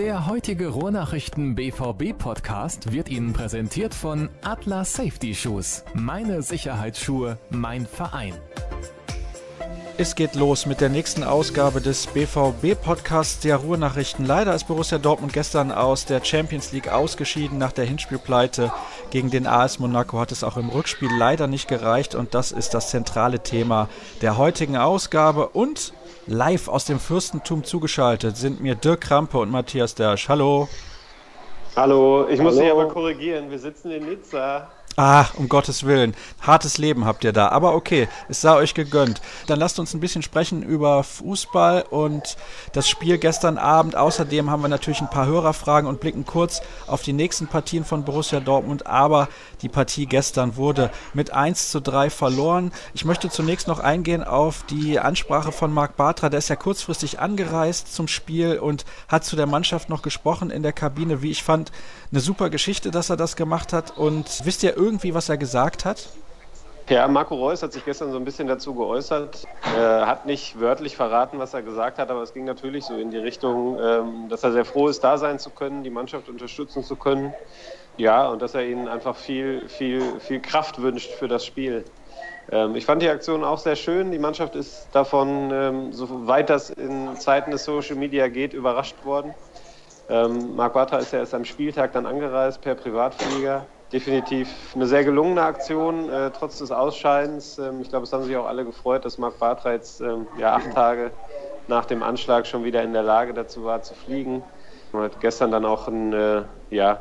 Der heutige Ruhrnachrichten BVB Podcast wird Ihnen präsentiert von Atlas Safety Shoes. Meine Sicherheitsschuhe, mein Verein. Es geht los mit der nächsten Ausgabe des BVB-Podcasts der Ruhrnachrichten. Leider ist Borussia Dortmund gestern aus der Champions League ausgeschieden nach der Hinspielpleite gegen den AS Monaco. Hat es auch im Rückspiel leider nicht gereicht und das ist das zentrale Thema der heutigen Ausgabe. Und live aus dem Fürstentum zugeschaltet sind mir Dirk Krampe und Matthias Dersch. Hallo. Hallo, ich muss dich aber korrigieren. Wir sitzen in Nizza. Ach, um Gottes Willen. Hartes Leben habt ihr da. Aber okay, es sei euch gegönnt. Dann lasst uns ein bisschen sprechen über Fußball und das Spiel gestern Abend. Außerdem haben wir natürlich ein paar Hörerfragen und blicken kurz auf die nächsten Partien von Borussia Dortmund. Aber die Partie gestern wurde mit 1 zu 3 verloren. Ich möchte zunächst noch eingehen auf die Ansprache von Marc Bartra. Der ist ja kurzfristig angereist zum Spiel und hat zu der Mannschaft noch gesprochen in der Kabine. Wie ich fand, eine super Geschichte, dass er das gemacht hat. Und wisst ihr irgendwie, was er gesagt hat? Ja, Marco Reus hat sich gestern so ein bisschen dazu geäußert. Er hat nicht wörtlich verraten, was er gesagt hat, aber es ging natürlich so in die Richtung, ähm, dass er sehr froh ist, da sein zu können, die Mannschaft unterstützen zu können. Ja, und dass er ihnen einfach viel, viel, viel Kraft wünscht für das Spiel. Ähm, ich fand die Aktion auch sehr schön. Die Mannschaft ist davon, ähm, soweit das in Zeiten des Social Media geht, überrascht worden. Marc Bartra ist ja erst am Spieltag dann angereist per Privatflieger definitiv eine sehr gelungene Aktion, äh, trotz des Ausscheidens. Ähm, ich glaube, es haben sich auch alle gefreut, dass Marc Bartra jetzt ähm, ja, acht Tage nach dem Anschlag schon wieder in der Lage dazu war, zu fliegen. Und hat gestern dann auch einen, äh, ja,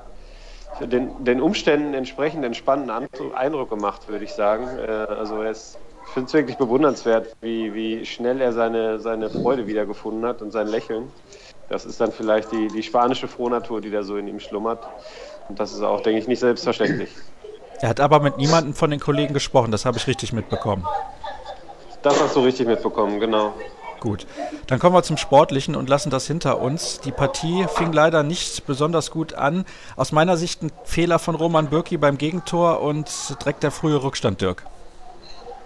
den, den, Umständen entsprechend entspannten Eindruck gemacht, würde ich sagen. Äh, also ist, ich finde es wirklich bewundernswert, wie, wie schnell er seine, seine Freude wiedergefunden hat und sein Lächeln. Das ist dann vielleicht die, die spanische Frohnatur, die da so in ihm schlummert. Und das ist auch, denke ich, nicht selbstverständlich. Er hat aber mit niemandem von den Kollegen gesprochen, das habe ich richtig mitbekommen. Das hast du richtig mitbekommen, genau. Gut, dann kommen wir zum Sportlichen und lassen das hinter uns. Die Partie fing leider nicht besonders gut an. Aus meiner Sicht ein Fehler von Roman Bürki beim Gegentor und direkt der frühe Rückstand, Dirk.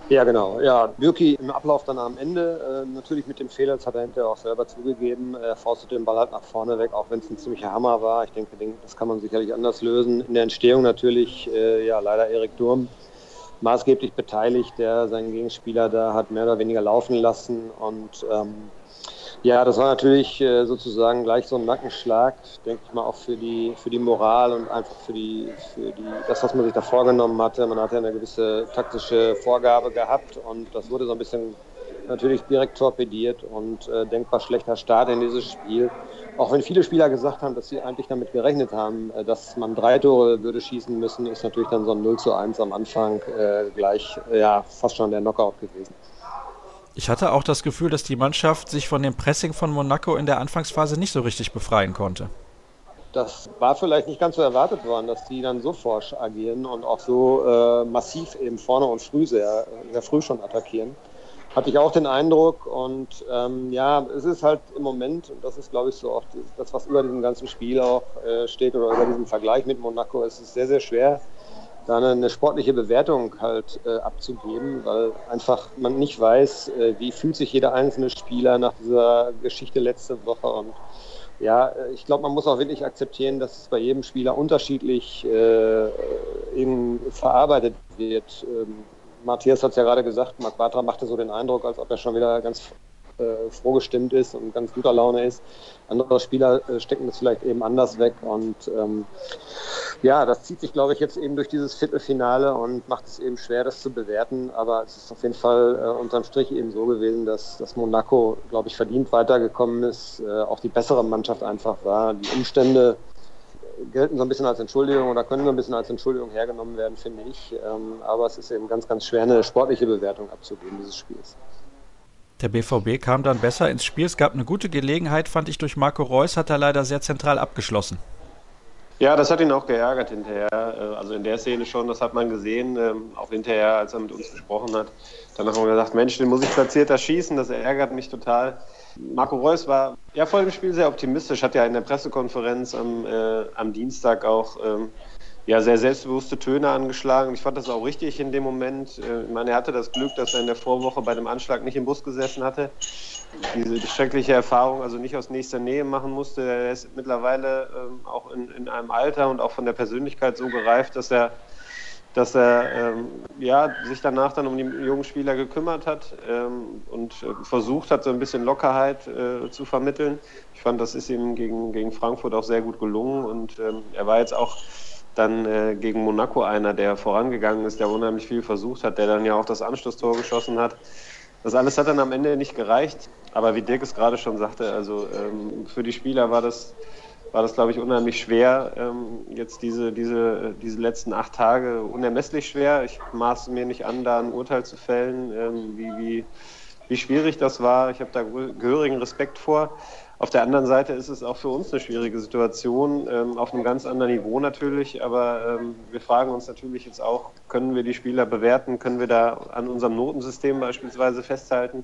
Ja, genau. Ja, Birki im Ablauf dann am Ende, äh, natürlich mit dem Fehler, das hat er hinterher auch selber zugegeben. Er faustet den Ball halt nach vorne weg, auch wenn es ein ziemlicher Hammer war. Ich denke, das kann man sicherlich anders lösen. In der Entstehung natürlich, äh, ja, leider Erik Durm maßgeblich beteiligt, der seinen Gegenspieler da hat mehr oder weniger laufen lassen und ähm, ja, das war natürlich äh, sozusagen gleich so ein Nackenschlag, denke ich mal, auch für die, für die Moral und einfach für, die, für die, das, was man sich da vorgenommen hatte. Man hatte eine gewisse taktische Vorgabe gehabt und das wurde so ein bisschen natürlich direkt torpediert und äh, denkbar schlechter Start in dieses Spiel. Auch wenn viele Spieler gesagt haben, dass sie eigentlich damit gerechnet haben, äh, dass man drei Tore würde schießen müssen, ist natürlich dann so ein 0 zu 1 am Anfang äh, gleich ja, fast schon der Knockout gewesen. Ich hatte auch das Gefühl, dass die Mannschaft sich von dem Pressing von Monaco in der Anfangsphase nicht so richtig befreien konnte. Das war vielleicht nicht ganz so erwartet worden, dass die dann so forsch agieren und auch so äh, massiv eben vorne und früh sehr, sehr früh schon attackieren. Hatte ich auch den Eindruck und ähm, ja, es ist halt im Moment, und das ist glaube ich so auch das, was über diesem ganzen Spiel auch äh, steht oder über diesem Vergleich mit Monaco, es ist sehr, sehr schwer, da eine, sportliche Bewertung halt äh, abzugeben, weil einfach man nicht weiß, äh, wie fühlt sich jeder einzelne Spieler nach dieser Geschichte letzte Woche und ja, äh, ich glaube, man muss auch wirklich akzeptieren, dass es bei jedem Spieler unterschiedlich äh, eben verarbeitet wird. Ähm, Matthias hat es ja gerade gesagt, Marc Bartra machte so den Eindruck, als ob er schon wieder ganz äh, froh gestimmt ist und ganz guter Laune ist. Andere Spieler äh, stecken das vielleicht eben anders weg und ähm, ja, das zieht sich, glaube ich, jetzt eben durch dieses Viertelfinale und macht es eben schwer, das zu bewerten. Aber es ist auf jeden Fall äh, unterm Strich eben so gewesen, dass, dass Monaco, glaube ich, verdient weitergekommen ist, äh, auch die bessere Mannschaft einfach war. Die Umstände gelten so ein bisschen als Entschuldigung oder können so ein bisschen als Entschuldigung hergenommen werden, finde ich. Ähm, aber es ist eben ganz, ganz schwer, eine sportliche Bewertung abzugeben dieses Spiels. Der BVB kam dann besser ins Spiel. Es gab eine gute Gelegenheit, fand ich, durch Marco Reus, hat er leider sehr zentral abgeschlossen. Ja, das hat ihn auch geärgert hinterher. Äh, also in der Szene schon, das hat man gesehen, ähm, auch hinterher, als er mit uns gesprochen hat. Danach haben wir gesagt, Mensch, den muss ich platzierter schießen, das ärgert mich total. Marco Reus war ja vor dem Spiel sehr optimistisch, hat ja in der Pressekonferenz am, äh, am Dienstag auch ähm, ja, sehr selbstbewusste Töne angeschlagen. Ich fand das auch richtig in dem Moment. Äh, ich meine, er hatte das Glück, dass er in der Vorwoche bei dem Anschlag nicht im Bus gesessen hatte. diese schreckliche Erfahrung also nicht aus nächster Nähe machen musste. Er ist mittlerweile ähm, auch in, in einem Alter und auch von der Persönlichkeit so gereift, dass er dass er ähm, ja, sich danach dann um die jungen Spieler gekümmert hat ähm, und äh, versucht hat, so ein bisschen Lockerheit äh, zu vermitteln. Ich fand, das ist ihm gegen, gegen Frankfurt auch sehr gut gelungen und ähm, er war jetzt auch dann äh, gegen Monaco einer, der vorangegangen ist, der unheimlich viel versucht hat, der dann ja auch das Anschlusstor geschossen hat. Das alles hat dann am Ende nicht gereicht, aber wie Dirk es gerade schon sagte, also ähm, für die Spieler war das war das, glaube ich, unheimlich schwer. Ähm, jetzt diese, diese, diese letzten acht Tage unermesslich schwer. Ich maße mir nicht an, da ein Urteil zu fällen, ähm, wie, wie, wie schwierig das war. Ich habe da gehörigen Respekt vor. Auf der anderen Seite ist es auch für uns eine schwierige Situation, ähm, auf einem ganz anderen Niveau natürlich. Aber ähm, wir fragen uns natürlich jetzt auch, können wir die Spieler bewerten? Können wir da an unserem Notensystem beispielsweise festhalten?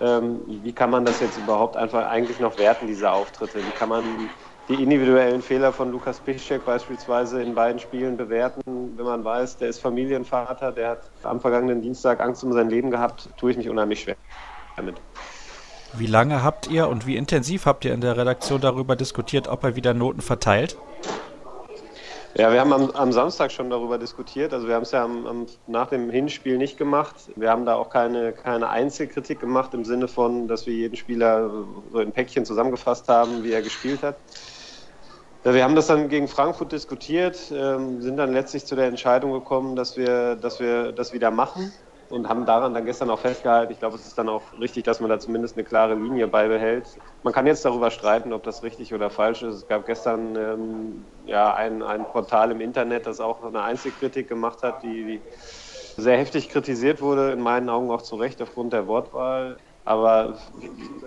Ähm, wie kann man das jetzt überhaupt einfach eigentlich noch werten, diese Auftritte? Wie kann man die individuellen Fehler von Lukas Piszczek beispielsweise in beiden Spielen bewerten. Wenn man weiß, der ist Familienvater, der hat am vergangenen Dienstag Angst um sein Leben gehabt, tue ich mich unheimlich schwer damit. Wie lange habt ihr und wie intensiv habt ihr in der Redaktion darüber diskutiert, ob er wieder Noten verteilt? Ja, wir haben am, am Samstag schon darüber diskutiert. Also wir haben es ja am, am, nach dem Hinspiel nicht gemacht. Wir haben da auch keine, keine Einzelkritik gemacht im Sinne von, dass wir jeden Spieler so in Päckchen zusammengefasst haben, wie er gespielt hat. Wir haben das dann gegen Frankfurt diskutiert, ähm, sind dann letztlich zu der Entscheidung gekommen, dass wir, dass wir das wieder machen und haben daran dann gestern auch festgehalten. Ich glaube, es ist dann auch richtig, dass man da zumindest eine klare Linie beibehält. Man kann jetzt darüber streiten, ob das richtig oder falsch ist. Es gab gestern ähm, ja, ein, ein Portal im Internet, das auch eine Einzelkritik gemacht hat, die, die sehr heftig kritisiert wurde, in meinen Augen auch zu Recht aufgrund der Wortwahl. Aber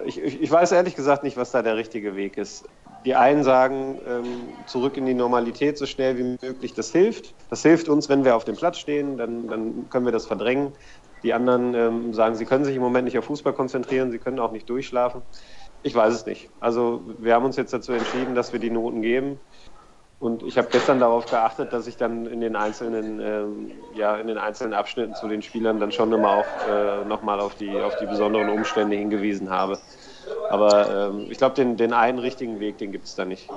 ich, ich, weiß ehrlich gesagt nicht, was da der richtige Weg ist. Die einen sagen, ähm, zurück in die Normalität so schnell wie möglich, das hilft. Das hilft uns, wenn wir auf dem Platz stehen, dann, dann können wir das verdrängen. Die anderen ähm, sagen, sie können sich im Moment nicht auf Fußball konzentrieren, sie können auch nicht durchschlafen. Ich weiß es nicht. Also wir haben uns jetzt dazu entschieden, dass wir die Noten geben. Und ich habe gestern darauf geachtet, dass ich dann in den einzelnen, ähm, ja, in den einzelnen Abschnitten zu den Spielern dann schon immer auch äh, nochmal auf die, auf die besonderen Umstände hingewiesen habe. Aber ähm, ich glaube, den, den einen richtigen Weg, den gibt es da nicht.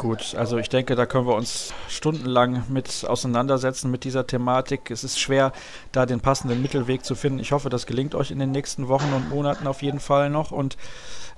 Gut, also ich denke, da können wir uns stundenlang mit auseinandersetzen mit dieser Thematik. Es ist schwer, da den passenden Mittelweg zu finden. Ich hoffe, das gelingt euch in den nächsten Wochen und Monaten auf jeden Fall noch. Und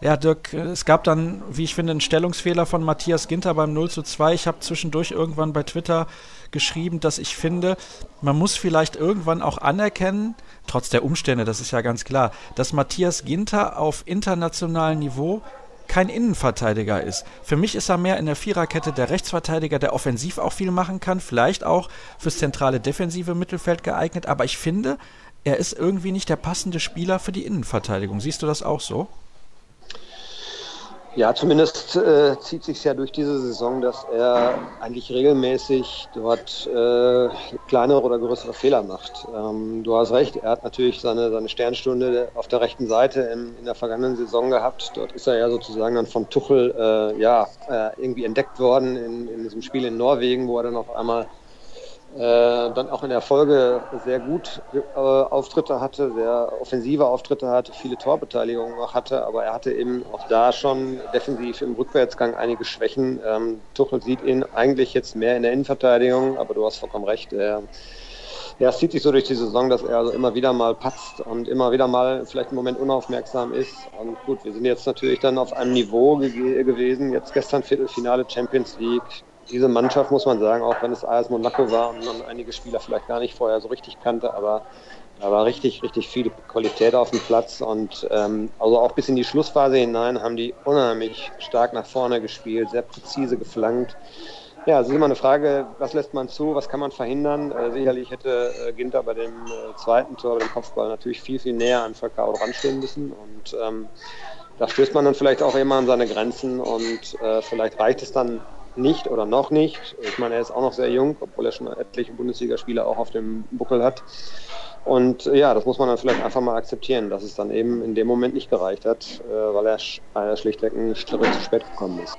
ja, Dirk, es gab dann, wie ich finde, einen Stellungsfehler von Matthias Ginter beim 0 zu 2. Ich habe zwischendurch irgendwann bei Twitter geschrieben, dass ich finde, man muss vielleicht irgendwann auch anerkennen, trotz der Umstände, das ist ja ganz klar, dass Matthias Ginter auf internationalem Niveau kein Innenverteidiger ist. Für mich ist er mehr in der Viererkette der Rechtsverteidiger, der offensiv auch viel machen kann, vielleicht auch fürs zentrale defensive Mittelfeld geeignet, aber ich finde, er ist irgendwie nicht der passende Spieler für die Innenverteidigung. Siehst du das auch so? Ja, zumindest äh, zieht sich ja durch diese Saison, dass er eigentlich regelmäßig dort äh, kleinere oder größere Fehler macht. Ähm, du hast recht, er hat natürlich seine, seine Sternstunde auf der rechten Seite in, in der vergangenen Saison gehabt. Dort ist er ja sozusagen dann vom Tuchel äh, ja, äh, irgendwie entdeckt worden in, in diesem Spiel in Norwegen, wo er dann auf einmal dann auch in der Folge sehr gut äh, Auftritte hatte, sehr offensive Auftritte hatte, viele Torbeteiligungen auch hatte, aber er hatte eben auch da schon defensiv im Rückwärtsgang einige Schwächen. Ähm, Tuchel sieht ihn eigentlich jetzt mehr in der Innenverteidigung, aber du hast vollkommen recht. Er, es zieht sich so durch die Saison, dass er also immer wieder mal patzt und immer wieder mal vielleicht einen Moment unaufmerksam ist. Und gut, wir sind jetzt natürlich dann auf einem Niveau ge gewesen. Jetzt gestern Viertelfinale Champions League diese Mannschaft, muss man sagen, auch wenn es AS Monaco war und man einige Spieler vielleicht gar nicht vorher so richtig kannte, aber da war richtig, richtig viel Qualität auf dem Platz und ähm, also auch bis in die Schlussphase hinein haben die unheimlich stark nach vorne gespielt, sehr präzise geflankt. Ja, es ist immer eine Frage, was lässt man zu, was kann man verhindern? Äh, sicherlich hätte äh, Ginter bei dem äh, zweiten Tor, bei dem Kopfball natürlich viel, viel näher an Falcao ranstehen müssen und ähm, da stößt man dann vielleicht auch immer an seine Grenzen und äh, vielleicht reicht es dann nicht oder noch nicht. Ich meine, er ist auch noch sehr jung, obwohl er schon etliche Bundesligaspiele auch auf dem Buckel hat. Und äh, ja, das muss man dann vielleicht einfach mal akzeptieren, dass es dann eben in dem Moment nicht gereicht hat, äh, weil er schlichtweg einen Schritt zu spät gekommen ist.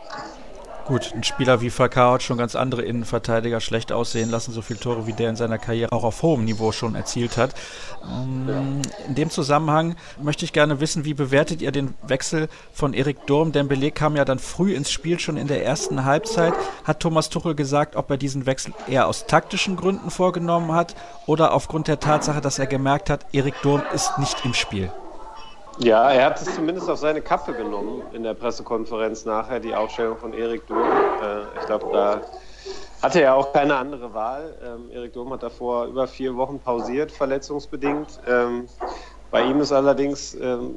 Gut, ein Spieler wie Falcao hat schon ganz andere Innenverteidiger schlecht aussehen lassen, so viele Tore wie der in seiner Karriere auch auf hohem Niveau schon erzielt hat. Mm, in dem Zusammenhang möchte ich gerne wissen, wie bewertet ihr den Wechsel von Erik Durm? Dembele kam ja dann früh ins Spiel, schon in der ersten Halbzeit. Hat Thomas Tuchel gesagt, ob er diesen Wechsel eher aus taktischen Gründen vorgenommen hat oder aufgrund der Tatsache, dass er gemerkt hat, Erik Durm ist nicht im Spiel? Ja, er hat es zumindest auf seine Kappe genommen in der Pressekonferenz nachher, die Aufstellung von Erik Durm. Äh, ich glaube, da hatte er auch keine andere Wahl. Ähm, Erik Durm hat davor über vier Wochen pausiert, verletzungsbedingt. Ähm, bei ihm ist allerdings ähm,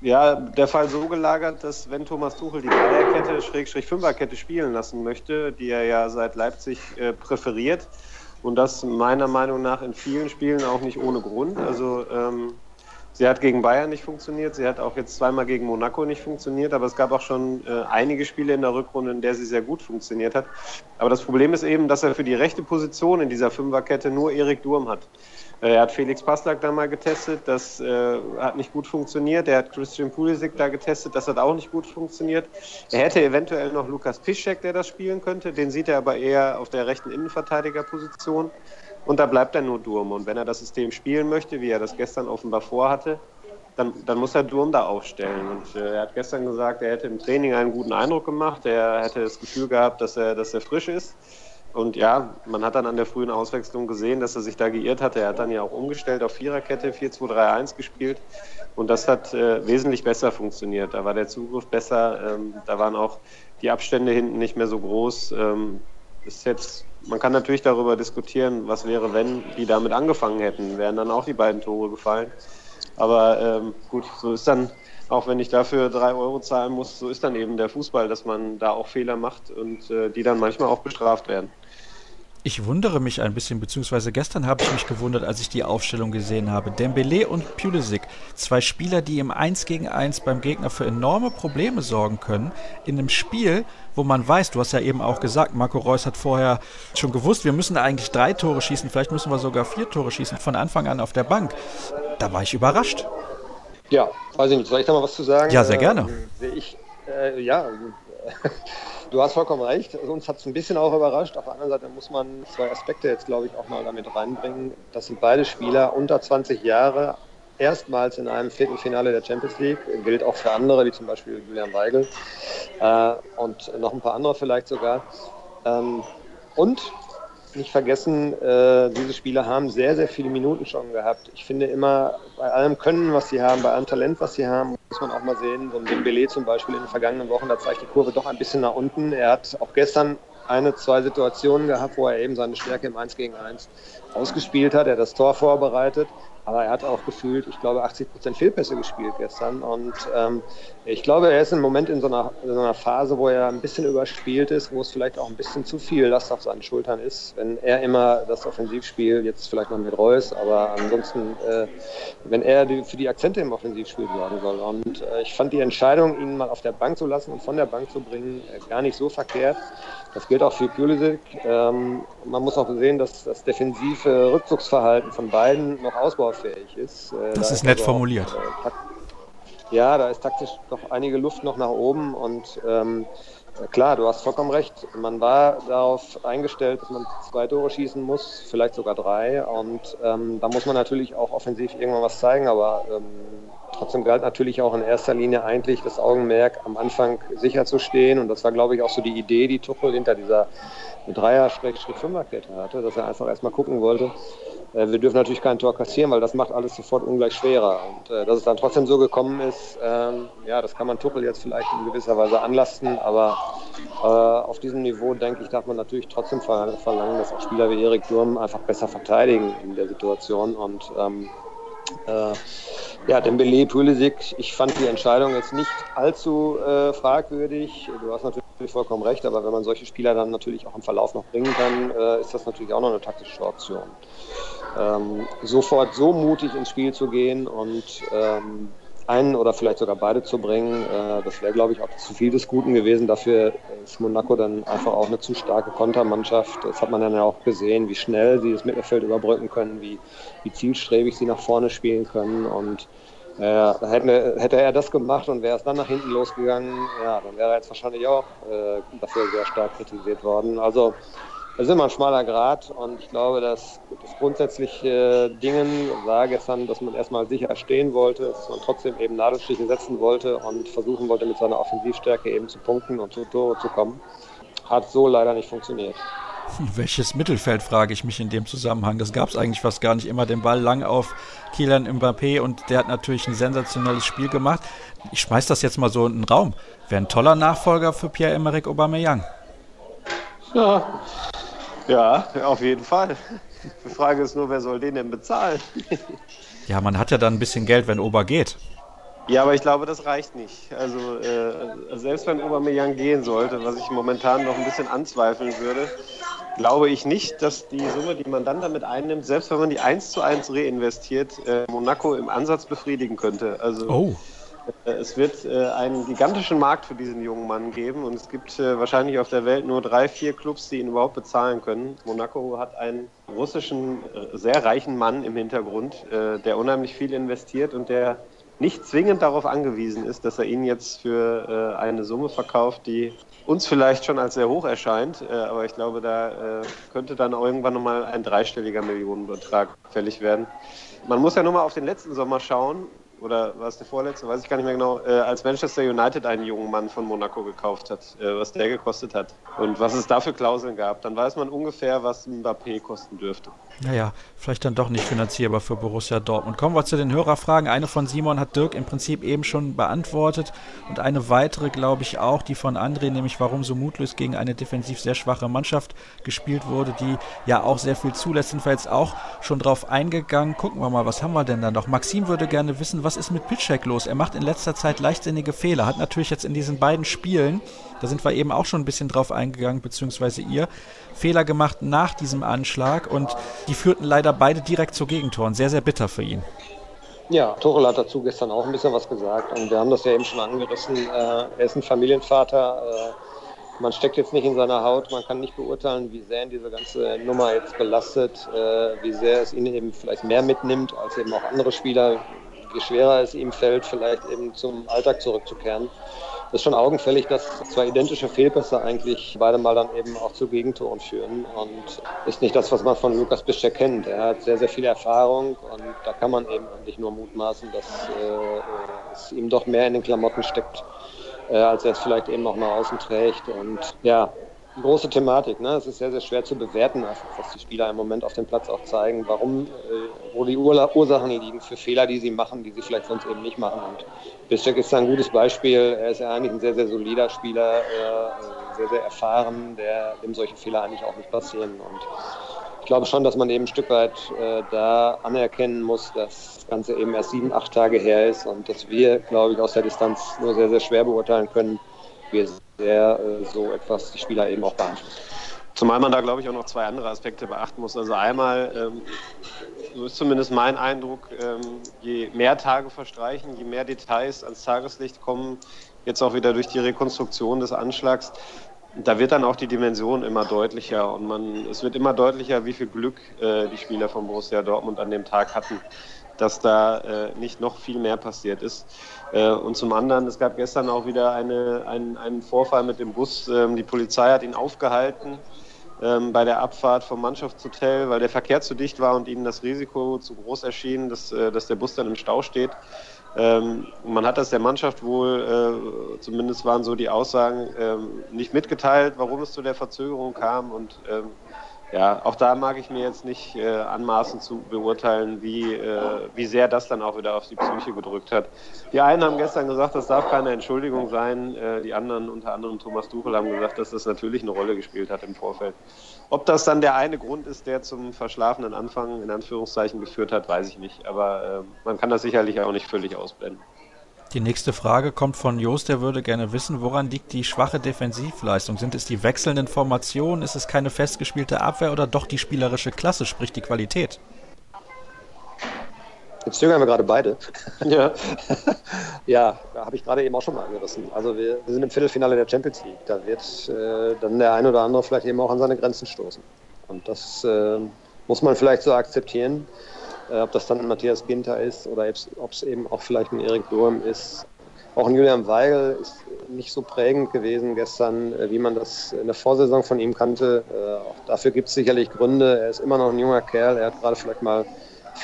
ja, der Fall so gelagert, dass wenn Thomas Tuchel die Dreierkette, Schrägstrich Fünferkette spielen lassen möchte, die er ja seit Leipzig äh, präferiert, und das meiner Meinung nach in vielen Spielen auch nicht ohne Grund. Also ähm, Sie hat gegen Bayern nicht funktioniert, sie hat auch jetzt zweimal gegen Monaco nicht funktioniert, aber es gab auch schon äh, einige Spiele in der Rückrunde, in der sie sehr gut funktioniert hat. Aber das Problem ist eben, dass er für die rechte Position in dieser Fünferkette nur Erik Durm hat. Äh, er hat Felix Passlack da mal getestet, das äh, hat nicht gut funktioniert. Er hat Christian Pulisic da getestet, das hat auch nicht gut funktioniert. Er hätte eventuell noch Lukas Piszczek, der das spielen könnte, den sieht er aber eher auf der rechten Innenverteidigerposition. Und da bleibt er nur Durm. Und wenn er das System spielen möchte, wie er das gestern offenbar vorhatte, dann, dann muss er Durm da aufstellen. Und äh, er hat gestern gesagt, er hätte im Training einen guten Eindruck gemacht. Er hätte das Gefühl gehabt, dass er, dass er frisch ist. Und ja, man hat dann an der frühen Auswechslung gesehen, dass er sich da geirrt hatte. Er hat dann ja auch umgestellt auf Viererkette, 4-2-3-1 gespielt. Und das hat äh, wesentlich besser funktioniert. Da war der Zugriff besser. Ähm, da waren auch die Abstände hinten nicht mehr so groß. Ähm, ist jetzt man kann natürlich darüber diskutieren, was wäre, wenn die damit angefangen hätten. Wären dann auch die beiden Tore gefallen. Aber ähm, gut, so ist dann, auch wenn ich dafür drei Euro zahlen muss, so ist dann eben der Fußball, dass man da auch Fehler macht und äh, die dann manchmal auch bestraft werden. Ich wundere mich ein bisschen, beziehungsweise gestern habe ich mich gewundert, als ich die Aufstellung gesehen habe. Dembele und Pulisic, zwei Spieler, die im 1 gegen 1 beim Gegner für enorme Probleme sorgen können, in einem Spiel, wo man weiß, du hast ja eben auch gesagt, Marco Reus hat vorher schon gewusst, wir müssen eigentlich drei Tore schießen, vielleicht müssen wir sogar vier Tore schießen, von Anfang an auf der Bank. Da war ich überrascht. Ja, weiß ich nicht, soll ich da mal was zu sagen? Ja, sehr gerne. Äh, ich, äh, ja, Du hast vollkommen recht. Also uns hat es ein bisschen auch überrascht. Auf der anderen Seite muss man zwei Aspekte jetzt, glaube ich, auch mal damit reinbringen. Das sind beide Spieler unter 20 Jahre, erstmals in einem Viertelfinale der Champions League. Gilt auch für andere, wie zum Beispiel Julian Weigel äh, und noch ein paar andere vielleicht sogar. Ähm, und nicht vergessen, äh, diese Spieler haben sehr, sehr viele Minuten schon gehabt. Ich finde immer, bei allem Können, was sie haben, bei allem Talent, was sie haben, muss man auch mal sehen, so ein Dembele zum Beispiel in den vergangenen Wochen, da zeigt die Kurve doch ein bisschen nach unten. Er hat auch gestern eine, zwei Situationen gehabt, wo er eben seine Stärke im 1 gegen 1 ausgespielt hat. Er hat das Tor vorbereitet. Aber er hat auch gefühlt, ich glaube, 80 Prozent Fehlpässe gespielt gestern. Und ähm, ich glaube, er ist im Moment in so, einer, in so, einer, Phase, wo er ein bisschen überspielt ist, wo es vielleicht auch ein bisschen zu viel Last auf seinen Schultern ist. Wenn er immer das Offensivspiel, jetzt vielleicht noch mit Reus, aber ansonsten, äh, wenn er die, für die Akzente im Offensivspiel sorgen soll. Und äh, ich fand die Entscheidung, ihn mal auf der Bank zu lassen und von der Bank zu bringen, äh, gar nicht so verkehrt. Das gilt auch für Pulisic. Ähm, man muss auch sehen, dass das defensive Rückzugsverhalten von beiden noch ausbaufähig ist. Äh, das da ist nett also formuliert. Auch, äh, ja, da ist taktisch doch einige Luft noch nach oben und ähm, klar, du hast vollkommen recht. Man war darauf eingestellt, dass man zwei Tore schießen muss, vielleicht sogar drei. Und ähm, da muss man natürlich auch offensiv irgendwann was zeigen, aber ähm, Trotzdem galt natürlich auch in erster Linie eigentlich das Augenmerk, am Anfang sicher zu stehen. Und das war, glaube ich, auch so die Idee, die Tuchel hinter dieser Dreier-Fünfer-Kette hatte, dass er einfach erstmal gucken wollte. Äh, wir dürfen natürlich kein Tor kassieren, weil das macht alles sofort ungleich schwerer. Und äh, dass es dann trotzdem so gekommen ist, ähm, ja, das kann man Tuchel jetzt vielleicht in gewisser Weise anlasten. Aber äh, auf diesem Niveau, denke ich, darf man natürlich trotzdem verlangen, dass auch Spieler wie Erik Durm einfach besser verteidigen in der Situation. Und ähm, äh, ja, Dembele, Pulisic, ich fand die Entscheidung jetzt nicht allzu äh, fragwürdig. Du hast natürlich vollkommen recht, aber wenn man solche Spieler dann natürlich auch im Verlauf noch bringen kann, äh, ist das natürlich auch noch eine taktische Option. Ähm, sofort so mutig ins Spiel zu gehen und ähm, einen oder vielleicht sogar beide zu bringen. Äh, das wäre, glaube ich, auch zu viel des Guten gewesen. Dafür ist Monaco dann einfach auch eine zu starke Kontermannschaft. Das hat man dann ja auch gesehen, wie schnell sie das Mittelfeld überbrücken können, wie, wie zielstrebig sie nach vorne spielen können. Und Ja, hätte, hätte er das gemacht und wäre es dann nach hinten losgegangen, ja, dann wäre er jetzt wahrscheinlich auch äh, dafür sehr stark kritisiert worden. Also es ist immer ein schmaler Grad und ich glaube, dass das grundsätzliche Dingen war gestern, dass man erstmal sicher stehen wollte, dass man trotzdem eben Nadelstiche setzen wollte und versuchen wollte, mit seiner Offensivstärke eben zu punkten und zu Tore zu kommen. Hat so leider nicht funktioniert. Welches Mittelfeld, frage ich mich in dem Zusammenhang. Das gab es eigentlich fast gar nicht. Immer den Ball lang auf Kylian Mbappé und der hat natürlich ein sensationelles Spiel gemacht. Ich schmeiß das jetzt mal so in den Raum. Wäre ein toller Nachfolger für Pierre-Emerick Aubameyang. Ja. ja, auf jeden Fall. Die Frage ist nur, wer soll den denn bezahlen? ja, man hat ja dann ein bisschen Geld, wenn Ober geht. Ja, aber ich glaube, das reicht nicht. Also äh, selbst wenn Aubameyang gehen sollte, was ich momentan noch ein bisschen anzweifeln würde, glaube ich nicht, dass die Summe, die man dann damit einnimmt, selbst wenn man die eins zu eins reinvestiert, äh, Monaco im Ansatz befriedigen könnte. Also oh. Äh, es wird äh, einen gigantischen Markt für diesen jungen Mann geben und es gibt äh, wahrscheinlich auf der Welt nur drei, vier Clubs, die ihn überhaupt bezahlen können. Monaco hat einen russischen, sehr reichen Mann im Hintergrund, der unheimlich viel investiert und der nicht zwingend darauf angewiesen ist, dass er ihn jetzt für eine Summe verkauft, die uns vielleicht schon als sehr hoch erscheint, aber ich glaube, da könnte dann irgendwann nochmal ein dreistelliger Millionenbetrag fällig werden. Man muss ja nur mal auf den letzten Sommer schauen, oder war es der vorletzte, weiß ich gar nicht mehr genau, äh, als Manchester United einen jungen Mann von Monaco gekauft hat, äh, was der gekostet hat und was es da für Klauseln gab. Dann weiß man ungefähr, was Mbappé kosten dürfte. Naja, vielleicht dann doch nicht finanzierbar für Borussia Dortmund. Kommen wir zu den Hörerfragen. Eine von Simon hat Dirk im Prinzip eben schon beantwortet und eine weitere, glaube ich, auch, die von André, nämlich warum so mutlos gegen eine defensiv sehr schwache Mannschaft gespielt wurde, die ja auch sehr viel zulässt. Sind wir jetzt auch schon drauf eingegangen. Gucken wir mal, was haben wir denn da noch? Maxim würde gerne wissen, was ist mit Pitschek los? Er macht in letzter Zeit leichtsinnige Fehler, hat natürlich jetzt in diesen beiden Spielen, da sind wir eben auch schon ein bisschen drauf eingegangen, beziehungsweise ihr, Fehler gemacht nach diesem Anschlag und die führten leider beide direkt zu Gegentoren. Sehr, sehr bitter für ihn. Ja, Tuchel hat dazu gestern auch ein bisschen was gesagt und wir haben das ja eben schon angerissen. Äh, er ist ein Familienvater. Äh, man steckt jetzt nicht in seiner Haut, man kann nicht beurteilen, wie sehr ihn diese ganze Nummer jetzt belastet, äh, wie sehr es ihn eben vielleicht mehr mitnimmt als eben auch andere Spieler, wie schwerer es ihm fällt, vielleicht eben zum Alltag zurückzukehren ist schon augenfällig, dass zwei identische Fehlpässe eigentlich beide mal dann eben auch zu Gegentoren führen und ist nicht das, was man von Lukas Bischer kennt. Er hat sehr, sehr viel Erfahrung und da kann man eben eigentlich nur mutmaßen, dass äh, es ihm doch mehr in den Klamotten steckt, äh, als er es vielleicht eben auch nach außen trägt und ja, große Thematik. Ne? Es ist sehr, sehr schwer zu bewerten, was die Spieler im Moment auf dem Platz auch zeigen, warum, äh, wo die Ursachen liegen für Fehler, die sie machen, die sie vielleicht sonst eben nicht machen. Und Bischek ist ein gutes Beispiel. Er ist ja eigentlich ein sehr, sehr solider Spieler, äh, sehr, sehr erfahren, der, dem solche Fehler eigentlich auch nicht passieren. Und ich glaube schon, dass man eben ein Stück weit äh, da anerkennen muss, dass das Ganze eben erst sieben, acht Tage her ist und dass wir, glaube ich, aus der Distanz nur sehr, sehr schwer beurteilen können, wie sehr äh, so etwas die Spieler eben auch beeinflusst. Zumal man da, glaube ich, auch noch zwei andere Aspekte beachten muss. Also einmal, ähm, so ist zumindest mein Eindruck, ähm, je mehr Tage verstreichen, je mehr Details ans Tageslicht kommen, jetzt auch wieder durch die Rekonstruktion des Anschlags, da wird dann auch die Dimension immer deutlicher und man, es wird immer deutlicher, wie viel Glück äh, die Spieler von Borussia Dortmund an dem Tag hatten, dass da äh, nicht noch viel mehr passiert ist. Äh, und zum anderen, es gab gestern auch wieder eine, einen, einen Vorfall mit dem Bus. Ähm, die Polizei hat ihn aufgehalten ähm, bei der Abfahrt vom Mannschaftshotel, weil der Verkehr zu dicht war und ihnen das Risiko zu groß erschien, dass, äh, dass der Bus dann im Stau steht. Ähm, man hat das der Mannschaft wohl, äh, zumindest waren so die Aussagen, ähm, nicht mitgeteilt, warum es zu der Verzögerung kam. Und ja, auch da mag ich mir jetzt nicht äh, anmaßen zu beurteilen, wie, äh, wie sehr das dann auch wieder auf die Psyche gedrückt hat. Die einen haben gestern gesagt, das darf keine Entschuldigung sein. Äh, die anderen, unter anderem Thomas Duchel, haben gesagt, dass das natürlich eine Rolle gespielt hat im Vorfeld. Ob das dann der eine Grund ist, der zum verschlafenen Anfang in Anführungszeichen geführt hat, weiß ich nicht. Aber äh, man kann das sicherlich auch nicht völlig ausblenden. Die nächste Frage kommt von Jost, der würde gerne wissen, woran liegt die schwache Defensivleistung? Sind es die wechselnden Formationen? Ist es keine festgespielte Abwehr oder doch die spielerische Klasse, sprich die Qualität? Jetzt zögern wir gerade beide. Ja, ja da habe ich gerade eben auch schon mal angerissen. Also wir, wir, sind im Viertelfinale der Champions League. Da wird äh, dann der ein oder andere vielleicht eben auch an seine Grenzen stoßen. Und das äh, muss man vielleicht so akzeptieren. Äh, ob das dann Matthias Ginter ist oder ob es eben auch vielleicht ein Erik Durm ist. Auch ein Julian Weigel ist nicht so prägend gewesen gestern, äh, wie man das in der Vorsaison von ihm kannte. Äh, auch dafür gibt es sicherlich Gründe. Er ist immer noch ein junger Kerl. Er hat gerade vielleicht mal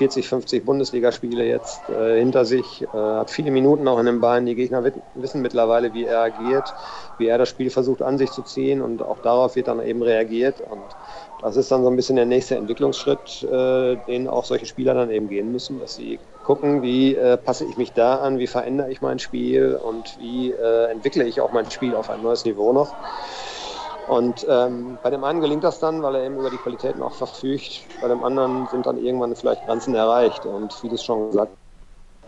40, 50 Bundesligaspiele jetzt äh, hinter sich, äh, hat viele Minuten auch in den Beinen. Die Gegner wissen mittlerweile, wie er agiert, wie er das Spiel versucht an sich zu ziehen und auch darauf wird dann eben reagiert. Und das ist dann so ein bisschen der nächste Entwicklungsschritt, äh, den auch solche Spieler dann eben gehen müssen, dass sie gucken, wie äh, passe ich mich da an, wie verändere ich mein Spiel und wie äh, entwickle ich auch mein Spiel auf ein neues Niveau noch. Und ähm, bei dem einen gelingt das dann, weil er eben über die Qualitäten auch verfügt. Bei dem anderen sind dann irgendwann vielleicht Grenzen erreicht. Und wie du es schon gesagt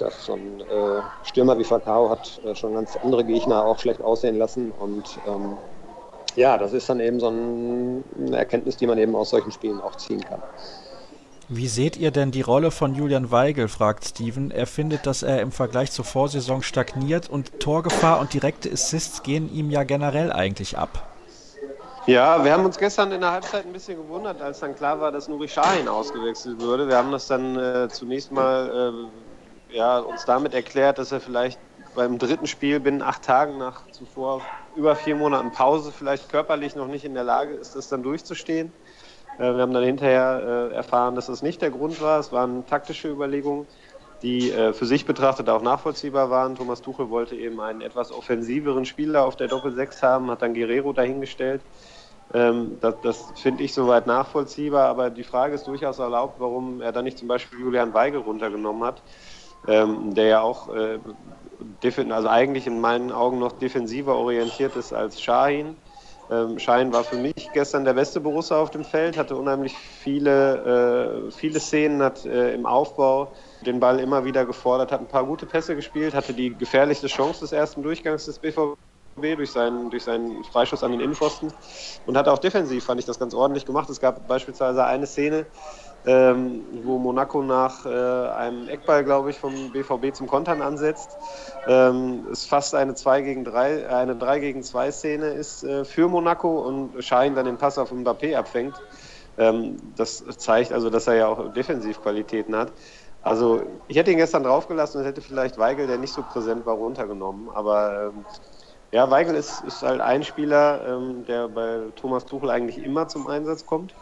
hast, so ein äh, Stürmer wie Falcao hat äh, schon ganz andere Gegner auch schlecht aussehen lassen. Und ähm, ja, das ist dann eben so ein, eine Erkenntnis, die man eben aus solchen Spielen auch ziehen kann. Wie seht ihr denn die Rolle von Julian Weigel, fragt Steven. Er findet, dass er im Vergleich zur Vorsaison stagniert und Torgefahr und direkte Assists gehen ihm ja generell eigentlich ab. Ja, wir haben uns gestern in der Halbzeit ein bisschen gewundert, als dann klar war, dass Nuri Sahin ausgewechselt würde. Wir haben das dann äh, zunächst mal äh, ja, uns damit erklärt, dass er vielleicht beim dritten Spiel binnen acht Tagen nach zuvor über vier Monaten Pause vielleicht körperlich noch nicht in der Lage ist, das dann durchzustehen. Äh, wir haben dann hinterher äh, erfahren, dass das nicht der Grund war. Es waren taktische Überlegungen, die äh, für sich betrachtet auch nachvollziehbar waren. Thomas Tuchel wollte eben einen etwas offensiveren Spieler auf der Doppel-6 haben, hat dann Guerrero dahingestellt. Ähm, das, das finde ich soweit nachvollziehbar, aber die Frage ist durchaus erlaubt, warum er dann nicht zum Beispiel Julian Weigel runtergenommen hat, ähm, der ja auch also eigentlich in meinen Augen noch defensiver orientiert ist als Shahin. Ähm, Schein war für mich gestern der beste Borussia auf dem Feld, hatte unheimlich viele, äh, viele Szenen, hat äh, im Aufbau den Ball immer wieder gefordert, hat ein paar gute Pässe gespielt, hatte die gefährlichste Chance des ersten Durchgangs des BVB durch seinen, durch seinen Freischuss an den Innenpfosten und hat auch defensiv, fand ich das ganz ordentlich gemacht. Es gab beispielsweise eine Szene, ähm, wo Monaco nach äh, einem Eckball, glaube ich, vom BVB zum Kontern ansetzt. Ähm, es fast eine 2 gegen 3, eine 3 gegen 2 Szene ist äh, für Monaco und Schein dann den Pass auf Mbappé abfängt. Ähm, das zeigt also, dass er ja auch Defensivqualitäten hat. Also ich hätte ihn gestern draufgelassen und hätte vielleicht Weigel, der nicht so präsent war, runtergenommen. Aber ähm, ja, Weigel ist, ist halt ein Spieler, ähm, der bei Thomas Tuchel eigentlich immer zum Einsatz kommt.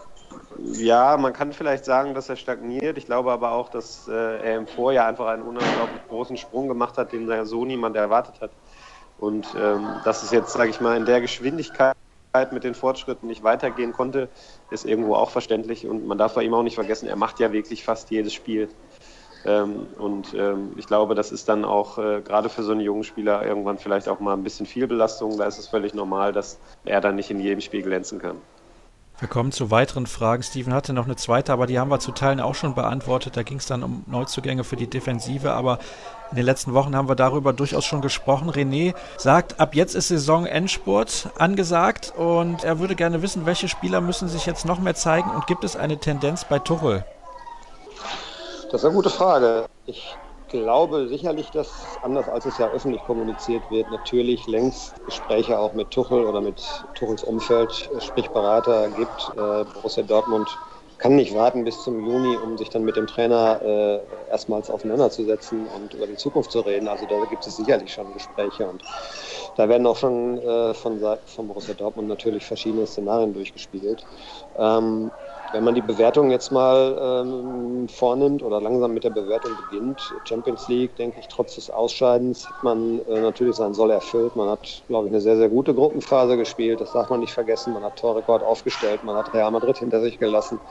Ja, man kann vielleicht sagen, dass er stagniert. Ich glaube aber auch, dass äh, er im Vorjahr einfach einen unglaublich großen Sprung gemacht hat, den so niemand erwartet hat. Und ähm, dass es jetzt, sage ich mal, in der Geschwindigkeit mit den Fortschritten nicht weitergehen konnte, ist irgendwo auch verständlich. Und man darf bei ihm auch nicht vergessen, er macht ja wirklich fast jedes Spiel. Ähm, und ähm, ich glaube, das ist dann auch äh, gerade für so einen jungen Spieler irgendwann vielleicht auch mal ein bisschen viel Belastung. Da ist es völlig normal, dass er dann nicht in jedem Spiel glänzen kann. Wir kommen zu weiteren Fragen. Steven hatte noch eine zweite, aber die haben wir zu Teilen auch schon beantwortet. Da ging es dann um Neuzugänge für die Defensive, aber in den letzten Wochen haben wir darüber durchaus schon gesprochen. René sagt, ab jetzt ist Saison Endspurt angesagt und er würde gerne wissen, welche Spieler müssen sich jetzt noch mehr zeigen und gibt es eine Tendenz bei Tuchel? Das ist eine gute Frage. Ich glaube sicherlich, dass anders als es ja öffentlich kommuniziert wird, natürlich längst Gespräche auch mit Tuchel oder mit Tuchels Umfeld, äh, sprich Berater gibt. Äh, Borussia Dortmund kann nicht warten bis zum Juni, um sich dann mit dem Trainer äh, erstmals auseinanderzusetzen und über die Zukunft zu reden. Also da gibt es sicherlich schon Gespräche und da werden auch schon äh, von, von Borussia Dortmund natürlich verschiedene Szenarien durchgespielt. Ähm, wenn man die Bewertung jetzt mal ähm, vornimmt oder langsam mit der Bewertung beginnt, Champions League, denke ich, trotz des Ausscheidens hat man äh, natürlich seinen Soll erfüllt. Man hat, glaube ich, eine sehr, sehr gute Gruppenphase gespielt. Das darf man nicht vergessen. Man hat Torrekord aufgestellt. Man hat Real Madrid hinter sich gelassen.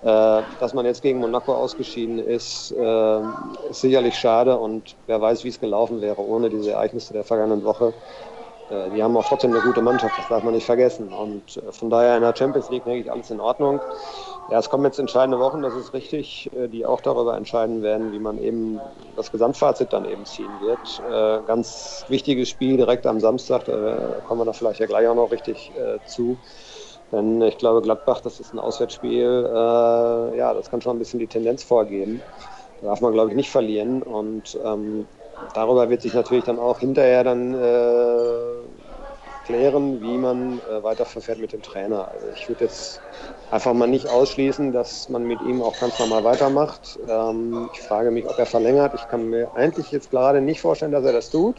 Äh, dass man jetzt gegen Monaco ausgeschieden ist, äh, ist sicherlich schade und wer weiß, wie es gelaufen wäre ohne diese Ereignisse der vergangenen Woche. Äh, die haben auch trotzdem eine gute Mannschaft, das darf man nicht vergessen. Und äh, von daher in der Champions League denke ich alles in Ordnung. Ja, es kommen jetzt entscheidende Wochen, das ist richtig, äh, die auch darüber entscheiden werden, wie man eben das Gesamtfazit dann eben ziehen wird. Ganz wichtiges Spiel direkt am Samstag, da kommen wir da vielleicht ja gleich auch noch richtig zu. Denn ich glaube, Gladbach, das ist ein Auswärtsspiel, ja, das kann schon ein bisschen die Tendenz vorgeben. Da darf man, glaube ich, nicht verlieren. Und ähm, darüber wird sich natürlich dann auch hinterher dann klären, wie man äh, weiterverfährt mit dem Trainer. Also ich würde jetzt einfach mal nicht ausschließen, dass man mit ihm auch ganz normal weitermacht. Ähm, ich frage mich, ob er verlängert. Ich kann mir eigentlich jetzt gerade nicht vorstellen, dass er das tut.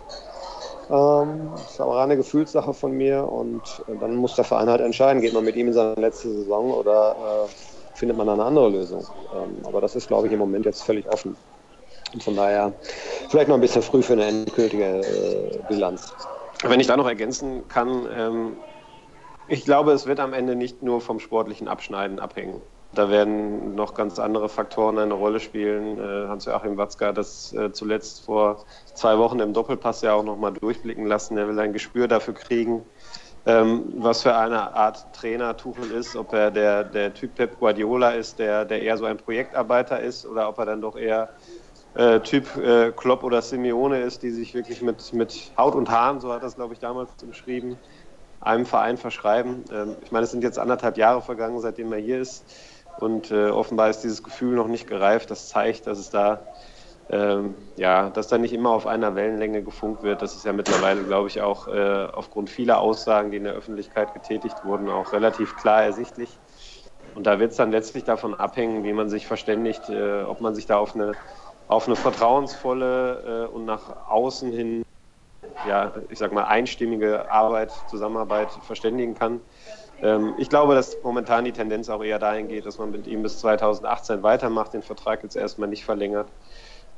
Ähm, das ist aber eine Gefühlssache von mir und äh, dann muss der Verein halt entscheiden, geht man mit ihm in seine letzte Saison oder äh, findet man eine andere Lösung. Ähm, aber das ist, glaube ich, im Moment jetzt völlig offen. Und von daher vielleicht noch ein bisschen früh für eine endgültige äh, Bilanz. Wenn ich da noch ergänzen kann, ähm, ich glaube, es wird am Ende nicht nur vom sportlichen Abschneiden abhängen. Da werden noch ganz andere Faktoren eine Rolle spielen. Äh, Hans-Joachim Watzke hat das äh, zuletzt vor zwei Wochen im Doppelpass ja auch nochmal durchblicken lassen. Er will ein Gespür dafür kriegen, ähm, was für eine Art Trainer Tuchel ist, ob er der, der Typ Pep Guardiola ist, der, der eher so ein Projektarbeiter ist oder ob er dann doch eher äh, Typ äh, Klopp oder Simeone ist, die sich wirklich mit, mit Haut und Haaren, so hat das glaube ich damals beschrieben, einem Verein verschreiben. Ähm, ich meine, es sind jetzt anderthalb Jahre vergangen, seitdem er hier ist. Und äh, offenbar ist dieses Gefühl noch nicht gereift. Das zeigt, dass es da, ähm, ja, dass da nicht immer auf einer Wellenlänge gefunkt wird. Das ist ja mittlerweile, glaube ich, auch äh, aufgrund vieler Aussagen, die in der Öffentlichkeit getätigt wurden, auch relativ klar ersichtlich. Und da wird es dann letztlich davon abhängen, wie man sich verständigt, äh, ob man sich da auf eine, auf eine vertrauensvolle äh, und nach außen hin, ja, ich sag mal, einstimmige Arbeit, Zusammenarbeit verständigen kann. Ähm, ich glaube, dass momentan die Tendenz auch eher dahin geht, dass man mit ihm bis 2018 weitermacht, den Vertrag jetzt erstmal nicht verlängert.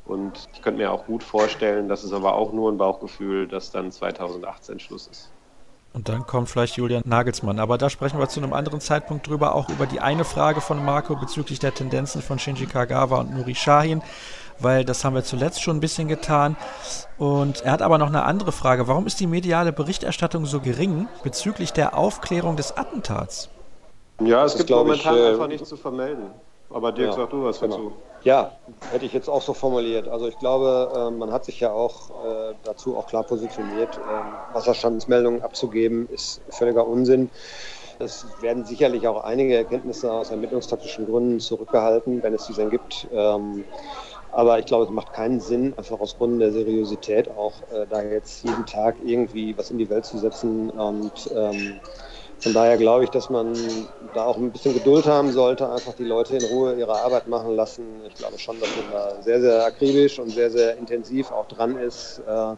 Und ich könnte mir auch gut vorstellen, das ist aber auch nur ein Bauchgefühl, dass dann 2018 Schluss ist. Und dann kommt vielleicht Julian Nagelsmann. Aber da sprechen wir zu einem anderen Zeitpunkt drüber, auch über die eine Frage von Marco bezüglich der Tendenzen von Shinji Kagawa und Nuri Shahin weil das haben wir zuletzt schon ein bisschen getan. Und er hat aber noch eine andere Frage. Warum ist die mediale Berichterstattung so gering bezüglich der Aufklärung des Attentats? Ja, es das gibt momentan ich, äh, einfach nichts zu vermelden. Aber Dirk, ja, sag du was genau. dazu. Ja, hätte ich jetzt auch so formuliert. Also ich glaube, ähm, man hat sich ja auch äh, dazu auch klar positioniert. Ähm, Wasserstandsmeldungen abzugeben ist völliger Unsinn. Es werden sicherlich auch einige Erkenntnisse aus ermittlungstaktischen Gründen zurückgehalten, wenn es diese gibt. Ähm, aber ich glaube, es macht keinen Sinn, einfach aus Gründen der Seriosität auch äh, da jetzt jeden Tag irgendwie was in die Welt zu setzen. Und ähm, von daher glaube ich, dass man da auch ein bisschen Geduld haben sollte, einfach die Leute in Ruhe ihre Arbeit machen lassen. Ich glaube schon, dass man da sehr, sehr akribisch und sehr, sehr intensiv auch dran ist. Äh,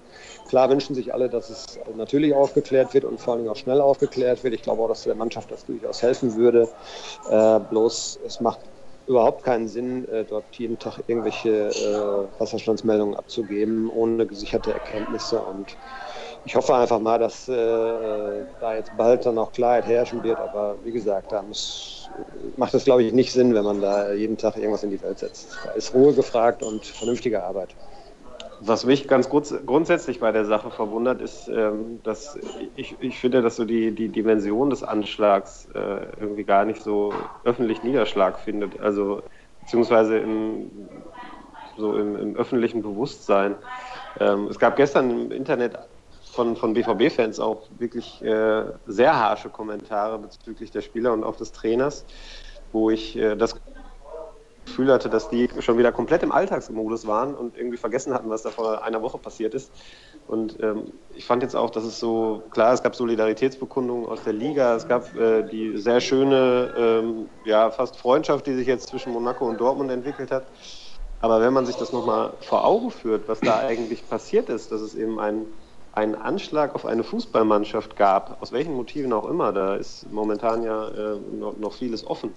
klar wünschen sich alle, dass es natürlich aufgeklärt wird und vor allem auch schnell aufgeklärt wird. Ich glaube auch, dass der Mannschaft das durchaus helfen würde. Äh, bloß es macht überhaupt keinen Sinn, äh, dort jeden Tag irgendwelche äh, Wasserstandsmeldungen abzugeben, ohne gesicherte Erkenntnisse. Und ich hoffe einfach mal, dass äh, da jetzt bald dann auch Klarheit herrschen wird. Aber wie gesagt, da muss, macht es, glaube ich, nicht Sinn, wenn man da jeden Tag irgendwas in die Welt setzt. Da ist Ruhe gefragt und vernünftige Arbeit. Was mich ganz grundsätzlich bei der Sache verwundert, ist, ähm, dass ich, ich finde, dass so die, die Dimension des Anschlags äh, irgendwie gar nicht so öffentlich Niederschlag findet. Also beziehungsweise im, so im, im öffentlichen Bewusstsein. Ähm, es gab gestern im Internet von, von BVB-Fans auch wirklich äh, sehr harsche Kommentare bezüglich der Spieler und auch des Trainers, wo ich äh, das Gefühl hatte, dass die schon wieder komplett im Alltagsmodus waren und irgendwie vergessen hatten, was da vor einer Woche passiert ist. Und ähm, ich fand jetzt auch, dass es so, klar, es gab Solidaritätsbekundungen aus der Liga, es gab äh, die sehr schöne, ähm, ja, fast Freundschaft, die sich jetzt zwischen Monaco und Dortmund entwickelt hat. Aber wenn man sich das nochmal vor Augen führt, was da eigentlich passiert ist, dass es eben ein einen Anschlag auf eine Fußballmannschaft gab, aus welchen Motiven auch immer, da ist momentan ja äh, noch, noch, vieles offen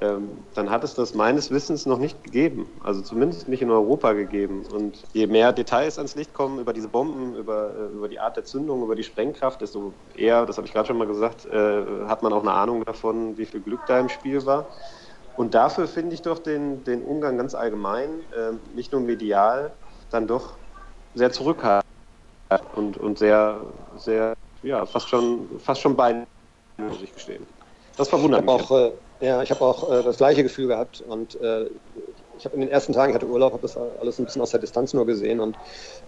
dann hat es das meines Wissens noch nicht gegeben. Also zumindest nicht in Europa gegeben. Und je mehr Details ans Licht kommen über diese Bomben, über, äh, über die Art der Zündung, über die Sprengkraft, desto eher, das habe ich gerade schon mal gesagt, äh, hat man auch eine Ahnung davon, wie viel Glück da im Spiel war. Und dafür finde ich doch den, den Umgang ganz allgemein, äh, nicht nur medial, dann doch sehr zurückhaltend und, und sehr, sehr, ja, fast schon, fast schon bein, muss ich gestehen. Das verwundert mich. Auch, ja, ich habe auch äh, das gleiche Gefühl gehabt und äh, ich habe in den ersten Tagen, ich hatte Urlaub, habe das alles ein bisschen aus der Distanz nur gesehen und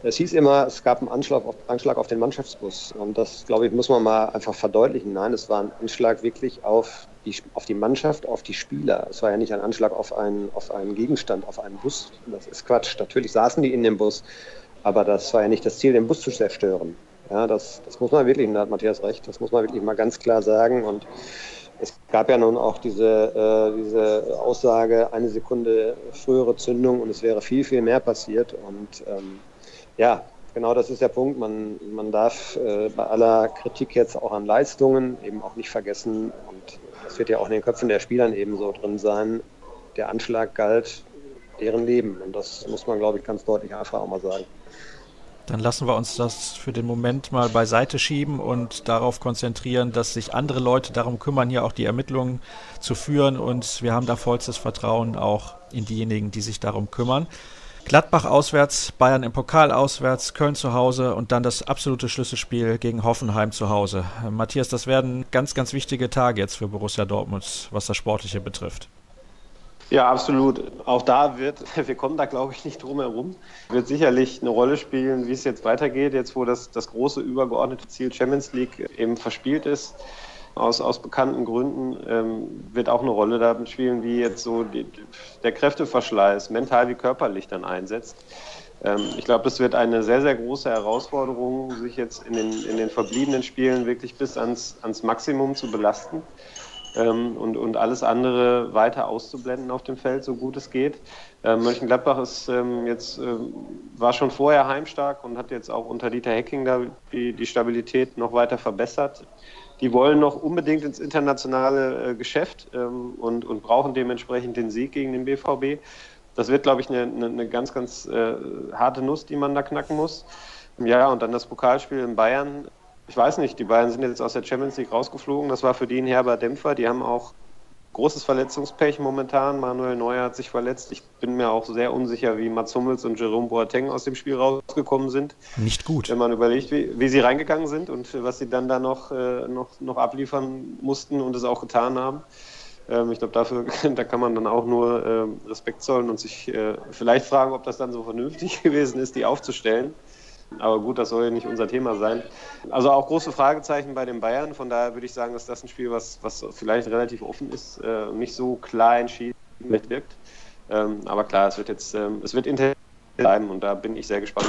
es hieß immer, es gab einen Anschlag auf, Anschlag auf den Mannschaftsbus und das, glaube ich, muss man mal einfach verdeutlichen. Nein, es war ein Anschlag wirklich auf die, auf die Mannschaft, auf die Spieler. Es war ja nicht ein Anschlag auf einen, auf einen Gegenstand, auf einen Bus. Das ist Quatsch. Natürlich saßen die in dem Bus, aber das war ja nicht das Ziel, den Bus zu zerstören. Ja, das, das muss man wirklich, da hat Matthias recht, das muss man wirklich mal ganz klar sagen. Und es gab ja nun auch diese, äh, diese Aussage, eine Sekunde frühere Zündung und es wäre viel, viel mehr passiert. Und ähm, ja, genau das ist der Punkt. Man, man darf äh, bei aller Kritik jetzt auch an Leistungen eben auch nicht vergessen, und das wird ja auch in den Köpfen der Spielern ebenso drin sein, der Anschlag galt deren Leben. Und das muss man, glaube ich, ganz deutlich einfach auch mal sagen. Dann lassen wir uns das für den Moment mal beiseite schieben und darauf konzentrieren, dass sich andere Leute darum kümmern, hier auch die Ermittlungen zu führen. Und wir haben da vollstes Vertrauen auch in diejenigen, die sich darum kümmern. Gladbach auswärts, Bayern im Pokal auswärts, Köln zu Hause und dann das absolute Schlüsselspiel gegen Hoffenheim zu Hause. Matthias, das werden ganz, ganz wichtige Tage jetzt für Borussia Dortmund, was das Sportliche betrifft. Ja, absolut. Auch da wird, wir kommen da glaube ich nicht drum herum, wird sicherlich eine Rolle spielen, wie es jetzt weitergeht, jetzt wo das, das große übergeordnete Ziel Champions League eben verspielt ist. Aus, aus bekannten Gründen ähm, wird auch eine Rolle da spielen, wie jetzt so die, der Kräfteverschleiß mental wie körperlich dann einsetzt. Ähm, ich glaube, das wird eine sehr, sehr große Herausforderung, sich jetzt in den, in den verbliebenen Spielen wirklich bis ans, ans Maximum zu belasten ähm, und, und alles andere weiter auszublenden auf dem Feld, so gut es geht. Ähm, Mönchengladbach ist ähm, jetzt, ähm, war schon vorher heimstark und hat jetzt auch unter Dieter Hecking da die, die Stabilität noch weiter verbessert. Die wollen noch unbedingt ins internationale äh, Geschäft ähm, und, und brauchen dementsprechend den Sieg gegen den BVB. Das wird, glaube ich, eine, eine, eine ganz, ganz äh, harte Nuss, die man da knacken muss. Ja, und dann das Pokalspiel in Bayern ich weiß nicht, die beiden sind jetzt aus der Champions League rausgeflogen. Das war für die ein herber Dämpfer. Die haben auch großes Verletzungspech momentan. Manuel Neuer hat sich verletzt. Ich bin mir auch sehr unsicher, wie Mats Hummels und Jerome Boateng aus dem Spiel rausgekommen sind. Nicht gut. Wenn man überlegt, wie, wie sie reingegangen sind und was sie dann da noch, äh, noch, noch abliefern mussten und es auch getan haben. Ähm, ich glaube, dafür da kann man dann auch nur äh, Respekt zollen und sich äh, vielleicht fragen, ob das dann so vernünftig gewesen ist, die aufzustellen. Aber gut, das soll ja nicht unser Thema sein. Also auch große Fragezeichen bei den Bayern. Von daher würde ich sagen, dass das ein Spiel, was, was vielleicht relativ offen ist, äh, nicht so klar entschieden wirkt. Ähm, aber klar, es wird jetzt, ähm, es wird intensiv bleiben und da bin ich sehr gespannt.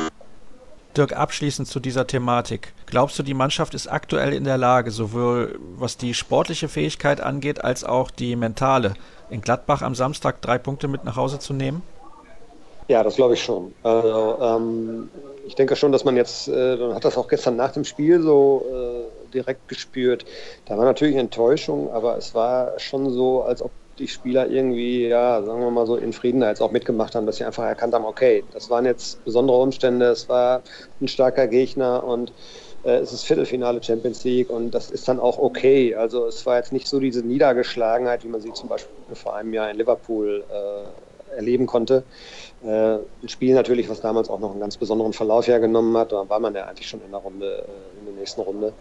Dirk, abschließend zu dieser Thematik. Glaubst du, die Mannschaft ist aktuell in der Lage, sowohl was die sportliche Fähigkeit angeht, als auch die mentale, in Gladbach am Samstag drei Punkte mit nach Hause zu nehmen? Ja, das glaube ich schon. Also, ähm, ich denke schon, dass man jetzt, äh, hat das auch gestern nach dem Spiel so äh, direkt gespürt. Da war natürlich Enttäuschung, aber es war schon so, als ob die Spieler irgendwie, ja, sagen wir mal so in Frieden als auch mitgemacht haben, dass sie einfach erkannt haben, okay, das waren jetzt besondere Umstände, es war ein starker Gegner und äh, es ist Viertelfinale Champions League und das ist dann auch okay. Also es war jetzt nicht so diese Niedergeschlagenheit, wie man sie zum Beispiel vor einem Jahr in Liverpool äh, erleben konnte. Äh, ein Spiel natürlich, was damals auch noch einen ganz besonderen Verlauf hergenommen hat. Da war man ja eigentlich schon in der Runde, äh, in der nächsten Runde.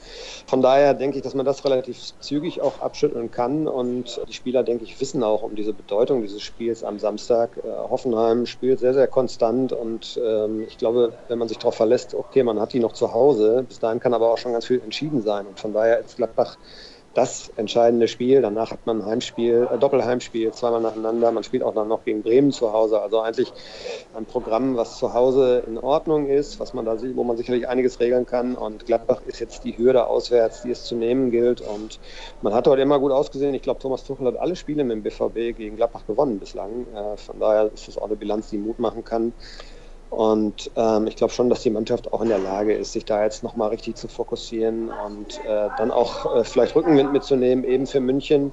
Von daher denke ich, dass man das relativ zügig auch abschütteln kann. Und die Spieler, denke ich, wissen auch um diese Bedeutung dieses Spiels am Samstag. Äh, Hoffenheim spielt sehr, sehr konstant und ähm, ich glaube, wenn man sich darauf verlässt, okay, man hat die noch zu Hause, bis dahin kann aber auch schon ganz viel entschieden sein. Und von daher ist Gladbach das entscheidende Spiel. Danach hat man ein Heimspiel, äh, Doppelheimspiel, zweimal nacheinander. Man spielt auch dann noch gegen Bremen zu Hause. Also eigentlich ein Programm, was zu Hause in Ordnung ist, was man da sieht, wo man sicherlich einiges regeln kann. Und Gladbach ist jetzt die Hürde auswärts, die es zu nehmen gilt. Und man hat heute immer gut ausgesehen. Ich glaube, Thomas Tuchel hat alle Spiele mit dem BVB gegen Gladbach gewonnen bislang. Äh, von daher ist das auch eine Bilanz, die Mut machen kann. Und ähm, ich glaube schon, dass die Mannschaft auch in der Lage ist, sich da jetzt nochmal richtig zu fokussieren und äh, dann auch äh, vielleicht Rückenwind mitzunehmen, eben für München.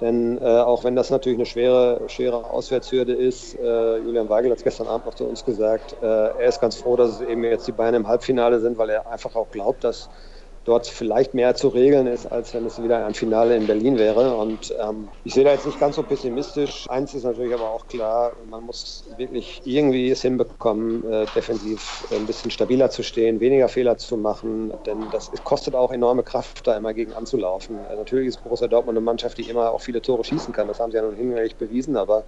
Denn äh, auch wenn das natürlich eine schwere, schwere Auswärtshürde ist, äh, Julian Weigel hat es gestern Abend noch zu uns gesagt, äh, er ist ganz froh, dass es eben jetzt die Bayern im Halbfinale sind, weil er einfach auch glaubt, dass dort vielleicht mehr zu regeln ist, als wenn es wieder ein Finale in Berlin wäre. Und ähm, ich sehe da jetzt nicht ganz so pessimistisch. Eins ist natürlich aber auch klar, man muss wirklich irgendwie es hinbekommen, äh, defensiv ein bisschen stabiler zu stehen, weniger Fehler zu machen, denn das kostet auch enorme Kraft, da immer gegen anzulaufen. Äh, natürlich ist Borussia Dortmund eine Mannschaft, die immer auch viele Tore schießen kann. Das haben sie ja nun hinlänglich bewiesen, aber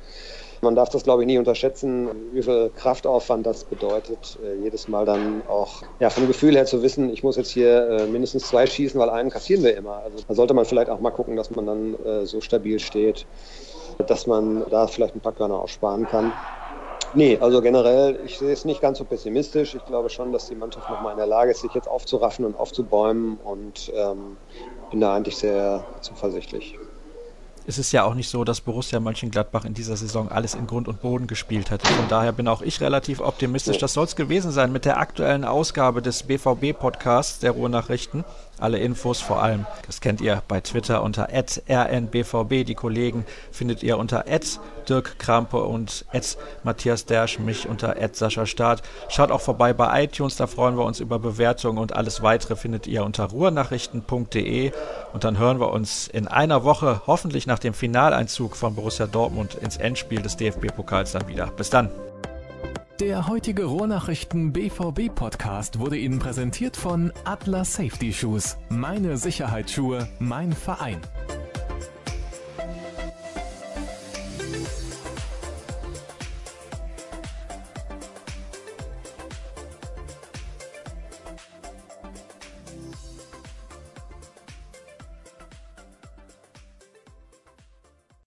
man darf das, glaube ich, nie unterschätzen, wie viel Kraftaufwand das bedeutet, äh, jedes Mal dann auch ja, vom Gefühl her zu wissen, ich muss jetzt hier äh, mindestens zwei schießen, weil einen kassieren wir immer. Also da sollte man vielleicht auch mal gucken, dass man dann äh, so stabil steht, dass man da vielleicht ein paar Körner auch sparen kann. Nee, also generell, ich sehe es nicht ganz so pessimistisch. Ich glaube schon, dass die Mannschaft nochmal in der Lage ist, sich jetzt aufzuraffen und aufzubäumen und ähm, bin da eigentlich sehr zuversichtlich es ist ja auch nicht so, dass Borussia Mönchengladbach in dieser Saison alles in Grund und Boden gespielt hätte. Von daher bin auch ich relativ optimistisch. Das soll es gewesen sein mit der aktuellen Ausgabe des BVB-Podcasts der Ruhrnachrichten. Alle Infos vor allem, das kennt ihr bei Twitter unter rnbvb. Die Kollegen findet ihr unter Dirk Krampe und Matthias Dersch, mich unter Sascha Staat. Schaut auch vorbei bei iTunes, da freuen wir uns über Bewertungen und alles weitere findet ihr unter ruhrnachrichten.de. Und dann hören wir uns in einer Woche, hoffentlich nach dem Finaleinzug von Borussia Dortmund ins Endspiel des DFB-Pokals dann wieder. Bis dann. Der heutige Rohrnachrichten BVB Podcast wurde Ihnen präsentiert von Atlas Safety Shoes. Meine Sicherheitsschuhe, mein Verein.